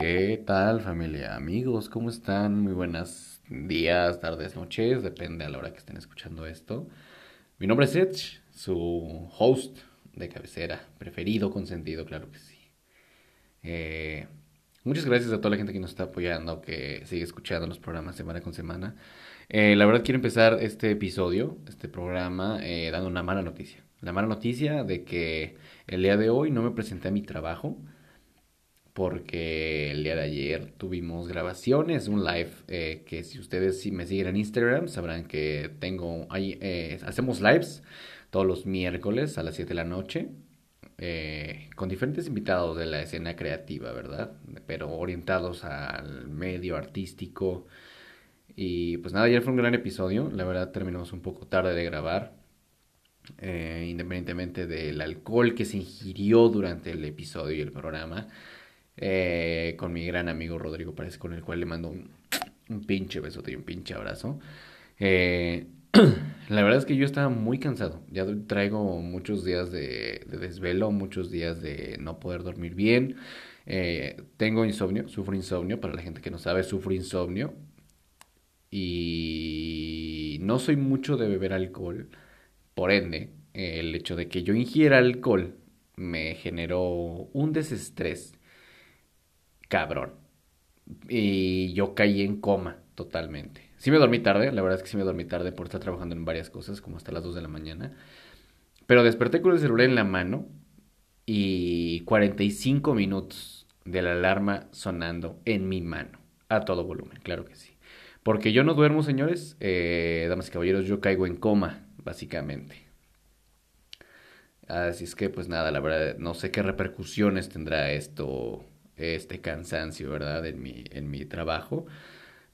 ¿Qué tal familia? Amigos, ¿cómo están? Muy buenos días, tardes, noches, depende a la hora que estén escuchando esto. Mi nombre es Edge, su host de cabecera, preferido, consentido, claro que sí. Eh, muchas gracias a toda la gente que nos está apoyando, que sigue escuchando los programas semana con semana. Eh, la verdad quiero empezar este episodio, este programa, eh, dando una mala noticia. La mala noticia de que el día de hoy no me presenté a mi trabajo porque el día de ayer tuvimos grabaciones, un live eh, que si ustedes si me siguen en Instagram sabrán que tengo ahí eh, hacemos lives todos los miércoles a las 7 de la noche eh, con diferentes invitados de la escena creativa, ¿verdad? Pero orientados al medio artístico. Y pues nada, ayer fue un gran episodio, la verdad terminamos un poco tarde de grabar, independientemente del alcohol que se ingirió durante el episodio y el programa. Eh, con mi gran amigo Rodrigo Párez, con el cual le mando un, pinche besote y un pinche abrazo. Eh, la verdad es que yo estaba muy cansado. Ya traigo muchos días de, desvelo, muchos días de no poder dormir bien. Eh, tengo insomnio, sufro insomnio. Para la gente que no sabe, sufro insomnio. Y no soy mucho de beber alcohol. Por ende, el hecho de que yo ingiera alcohol me generó un desestrés cabrón. Y yo caí en coma totalmente. Sí me dormí tarde, la verdad es que sí me dormí tarde por estar trabajando en varias cosas, como hasta las 2 de la mañana. Pero desperté con el celular en la mano y 45 minutos de la alarma sonando en mi mano, a todo volumen, claro que sí. Porque yo no duermo, señores, eh, damas y caballeros, yo caigo en coma, básicamente. Así es que, pues nada, la verdad, no sé qué repercusiones tendrá esto este cansancio, ¿verdad? En mi, en mi trabajo.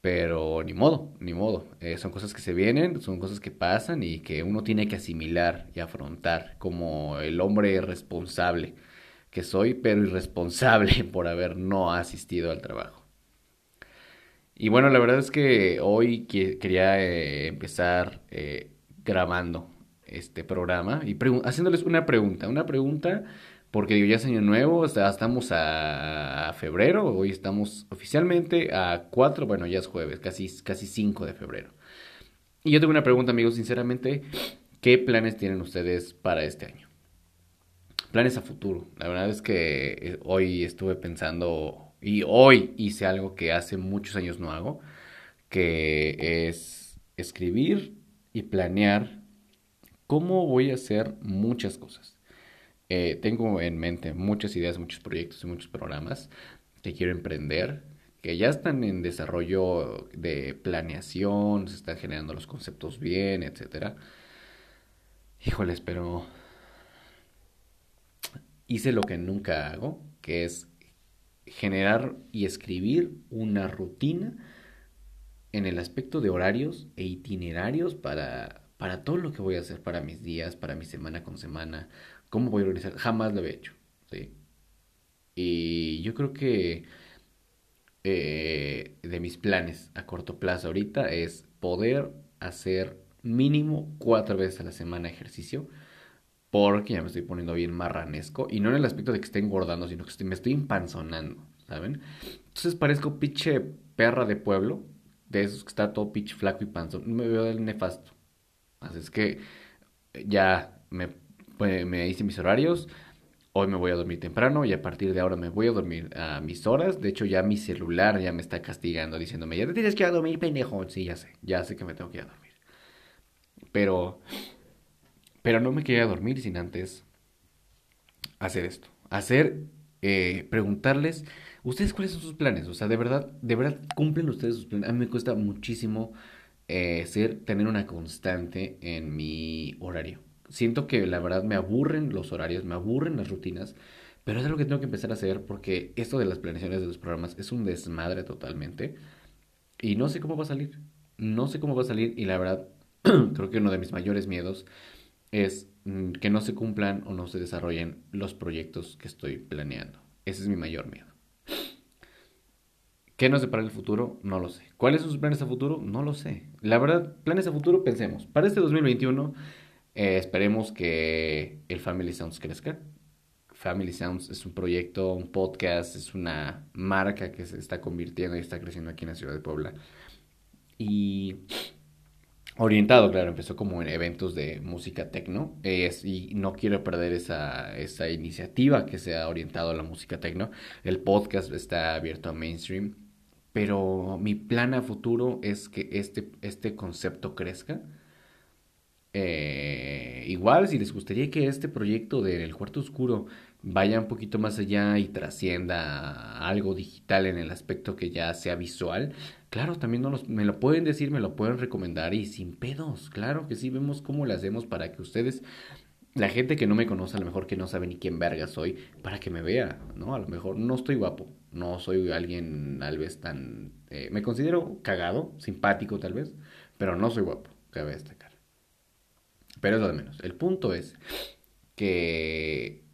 Pero ni modo, ni modo. Eh, son cosas que se vienen, son cosas que pasan y que uno tiene que asimilar y afrontar como el hombre responsable que soy, pero irresponsable por haber no asistido al trabajo. Y bueno, la verdad es que hoy quería eh, empezar eh, grabando este programa y haciéndoles una pregunta, una pregunta porque digo, ya es año nuevo, estamos a febrero, hoy estamos oficialmente a 4, bueno, ya es jueves, casi, casi 5 de febrero. Y yo tengo una pregunta, amigos, sinceramente, ¿qué planes tienen ustedes para este año? Planes a futuro. La verdad es que eh, hoy estuve pensando, y hoy hice algo que hace muchos años no hago, que es escribir y planear cómo voy a hacer muchas cosas. Eh, tengo en mente muchas ideas, muchos proyectos y muchos programas que quiero emprender, que ya están en desarrollo de planeación, se están generando los conceptos bien, etcétera. Híjoles, pero hice lo que nunca hago, que es generar y escribir una rutina en el aspecto de horarios e itinerarios para, para todo lo que voy a hacer para mis días, para mi semana con semana, ¿Cómo voy a organizar? Jamás lo había hecho. ¿sí? Y yo creo que eh, de mis planes a corto plazo ahorita es poder hacer mínimo cuatro veces a la semana ejercicio. Porque ya me estoy poniendo bien marranesco. Y no en el aspecto de que esté engordando, sino que me estoy empanzonando. ¿Saben? Entonces parezco pinche perra de pueblo. De esos que está todo pinche flaco y panzón. Me veo del nefasto. Así es que ya me pues, me hice mis horarios. Hoy me voy a dormir temprano y a partir de ahora me voy a dormir a mis horas. De hecho, ya mi celular ya me está castigando diciéndome, ya te tienes que ir a dormir, pendejo. Sí, ya sé, ya sé que me tengo que ir a dormir. Pero, pero no me quería dormir sin antes hacer esto. Hacer, eh, preguntarles, ¿ustedes cuáles son sus planes? O sea, de verdad, de verdad cumplen ustedes sus planes. A mí me cuesta muchísimo eh, ser, tener una constante en mi horario siento que la verdad me aburren los horarios, me aburren las rutinas, pero es algo que tengo que empezar a hacer porque esto de las planeaciones de los programas es un desmadre totalmente y no sé cómo va a salir. No sé cómo va a salir y la verdad creo que uno de mis mayores miedos es mm, que no se cumplan o no se desarrollen los proyectos que estoy planeando. Ese es mi mayor miedo. ¿Qué nos depara el futuro? No lo sé. ¿Cuáles son sus planes a futuro? No lo sé. La verdad, planes a futuro, pensemos. Para este 2021 eh, esperemos que el Family Sounds crezca. Family Sounds es un proyecto, un podcast, es una marca que se está convirtiendo y está creciendo aquí en la ciudad de Puebla. Y orientado, claro, empezó como en eventos de música techno es, y no quiero perder esa, esa iniciativa que se ha orientado a la música techno. El podcast está abierto a mainstream, pero mi plan a futuro es que este, este concepto crezca. Eh, igual, si les gustaría que este proyecto del cuarto oscuro vaya un poquito más allá y trascienda algo digital en el aspecto que ya sea visual, claro, también no me lo pueden decir, me lo pueden recomendar y sin pedos, claro que sí, vemos cómo lo hacemos para que ustedes, la gente que no me conoce, a lo mejor que no sabe ni quién verga soy, para que me vea, ¿no? A lo mejor no estoy guapo, no soy alguien tal vez tan... Eh, me considero cagado, simpático tal vez, pero no soy guapo, cabe. Pero es lo de menos. El punto es que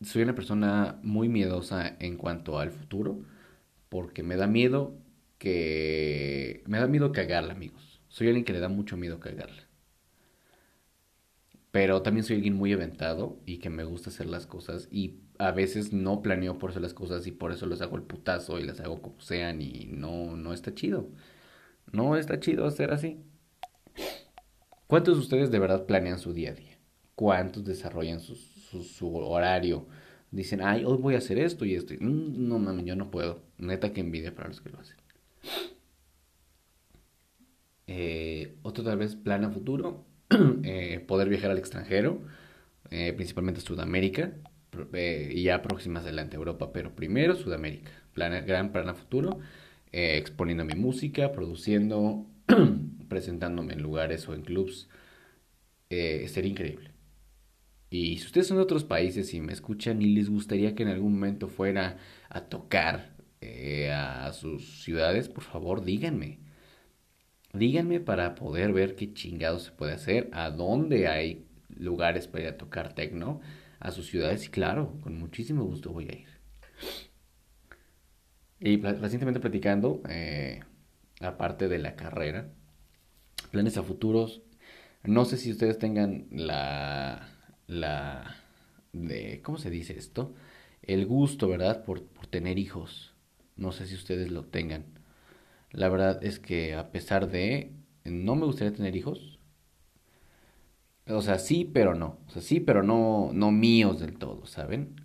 soy una persona muy miedosa en cuanto al futuro, porque me da miedo que... Me da miedo cagarla, amigos. Soy alguien que le da mucho miedo cagarla. Pero también soy alguien muy aventado y que me gusta hacer las cosas y a veces no planeo por hacer las cosas y por eso les hago el putazo y las hago como sean y no, no está chido. No está chido hacer así. ¿Cuántos de ustedes de verdad planean su día a día? ¿Cuántos desarrollan sus su, horario. Dicen, ay, hoy voy a hacer esto y esto. Mm, no mames, yo no puedo. Neta que envidia para los que lo hacen. Eh, otro tal vez plan a futuro, eh, poder viajar al extranjero, eh, principalmente Sudamérica, y ya próximas adelante Europa, pero primero Sudamérica. Plan, gran plan a futuro, exponiendo mi música, produciendo, presentándome en lugares o en clubs. sería increíble. Y si ustedes son de otros países y me escuchan y les gustaría que en algún momento fuera a tocar eh, a sus ciudades, por favor díganme. Díganme para poder ver qué chingado se puede hacer, a dónde hay lugares para ir a tocar tecno, a sus ciudades y claro, con muchísimo gusto voy a ir. Y recientemente platicando, eh, aparte de la carrera, planes a futuros, no sé si ustedes tengan la la de ¿cómo se dice esto? El gusto, ¿verdad? Por, por tener hijos. No sé si ustedes lo tengan. La verdad es que a pesar de no me gustaría tener hijos. O sea, sí, pero no. O sea, sí, pero no, no míos del todo, ¿saben?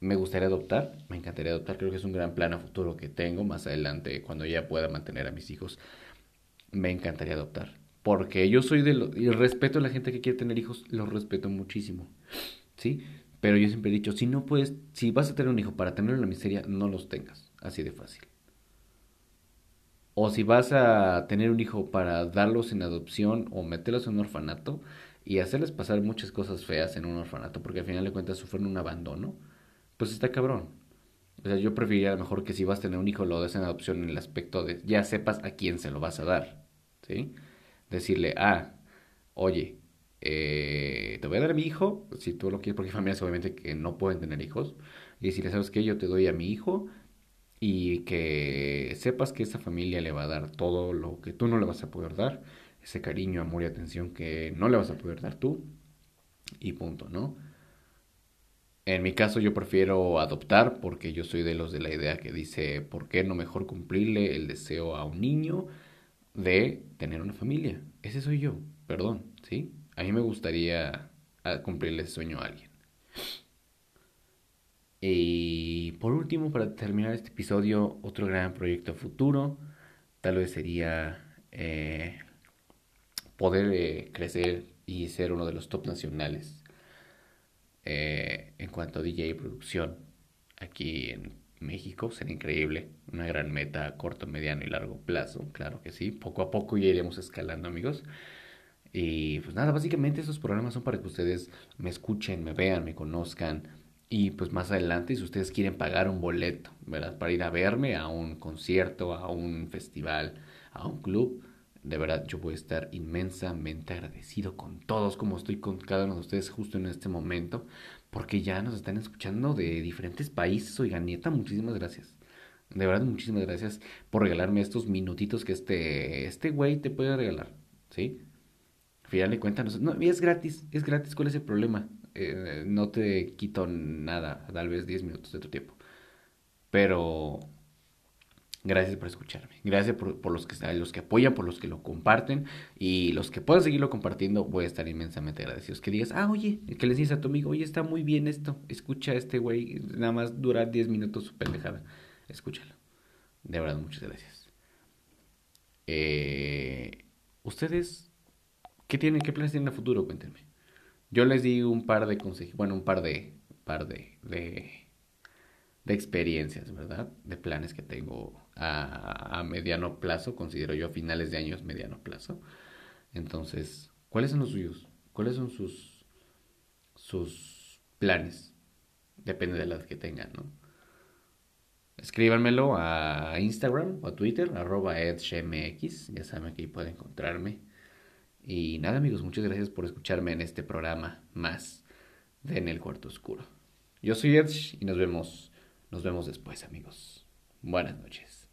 Me gustaría adoptar, me encantaría adoptar, creo que es un gran plan a futuro que tengo más adelante cuando ya pueda mantener a mis hijos. Me encantaría adoptar. Porque yo soy de los... Y respeto a la gente que quiere tener hijos, los respeto muchísimo. ¿Sí? Pero yo siempre he dicho, si no puedes, si vas a tener un hijo para tenerlo en la miseria, no los tengas. Así de fácil. O si vas a tener un hijo para darlos en adopción o meterlos en un orfanato y hacerles pasar muchas cosas feas en un orfanato, porque al final de cuentas sufren un abandono, pues está cabrón. O sea, yo preferiría lo mejor que si vas a tener un hijo lo des en adopción en el aspecto de ya sepas a quién se lo vas a dar. ¿Sí? decirle, ah, oye, eh, te voy a dar mi hijo, si tú lo quieres, porque hay familias obviamente que no pueden tener hijos, y decirle, ¿sabes qué? Yo te doy a mi hijo y que sepas que esa familia le va a dar todo lo que tú no le vas a poder dar, ese cariño, amor y atención que no le vas a poder dar tú, y punto, ¿no? En mi caso yo prefiero adoptar porque yo soy de los de la idea que dice, ¿por qué no mejor cumplirle el deseo a un niño de tener una familia. Ese soy yo, perdón, ¿sí? A mí me gustaría ah, cumplirle ese sueño a alguien. Y por último, para terminar este episodio, otro gran proyecto futuro, tal vez sería eh, poder eh, crecer y ser uno de los top nacionales eh, en cuanto a DJ producción aquí en México sería increíble, una gran meta a corto, mediano y largo plazo, claro que sí, poco a poco ya iremos escalando amigos. Y pues nada, básicamente esos programas son para que ustedes me escuchen, me vean, me conozcan y pues más adelante si ustedes quieren pagar un boleto, ¿verdad? Para ir a verme a un concierto, a un festival, a un club, de verdad yo voy a estar inmensamente agradecido con todos como estoy con cada uno de ustedes justo en este momento porque ya nos están escuchando de diferentes países. Oiga, nieta, muchísimas gracias. De verdad, muchísimas gracias por regalarme estos minutitos que este este güey te puede regalar, ¿sí? Al final de cuentas, no, es gratis, es gratis, ¿cuál es el problema? eh, no te quito nada, tal vez 10 minutos de tu tiempo. Pero gracias por escucharme. Gracias por, los, que, los que apoyan, por los que lo comparten. Y los que puedan seguirlo compartiendo, voy a estar inmensamente agradecidos. Que digas, ah, oye, que les dices a tu amigo, oye, está muy bien esto. Escucha a este güey, nada más dura 10 minutos su pendejada. Escúchalo. De verdad, muchas gracias. Eh, ¿Ustedes qué tienen, qué planes tienen a futuro? Cuéntenme. Yo les di un par de consejos, bueno, un par de, par de, de, de experiencias, ¿verdad? De planes que tengo a, mediano plazo, considero yo a finales de años mediano plazo. Entonces, ¿cuáles son los suyos? ¿Cuáles son sus, sus planes? Depende de las que tengan, ¿no? Escríbanmelo a Instagram o a Twitter, arroba edshmx, ya saben que ahí pueden encontrarme. Y nada amigos, muchas gracias por escucharme en este programa más de En el Cuarto Oscuro. Yo soy Edge y nos vemos, nos vemos después amigos. Buenas noches.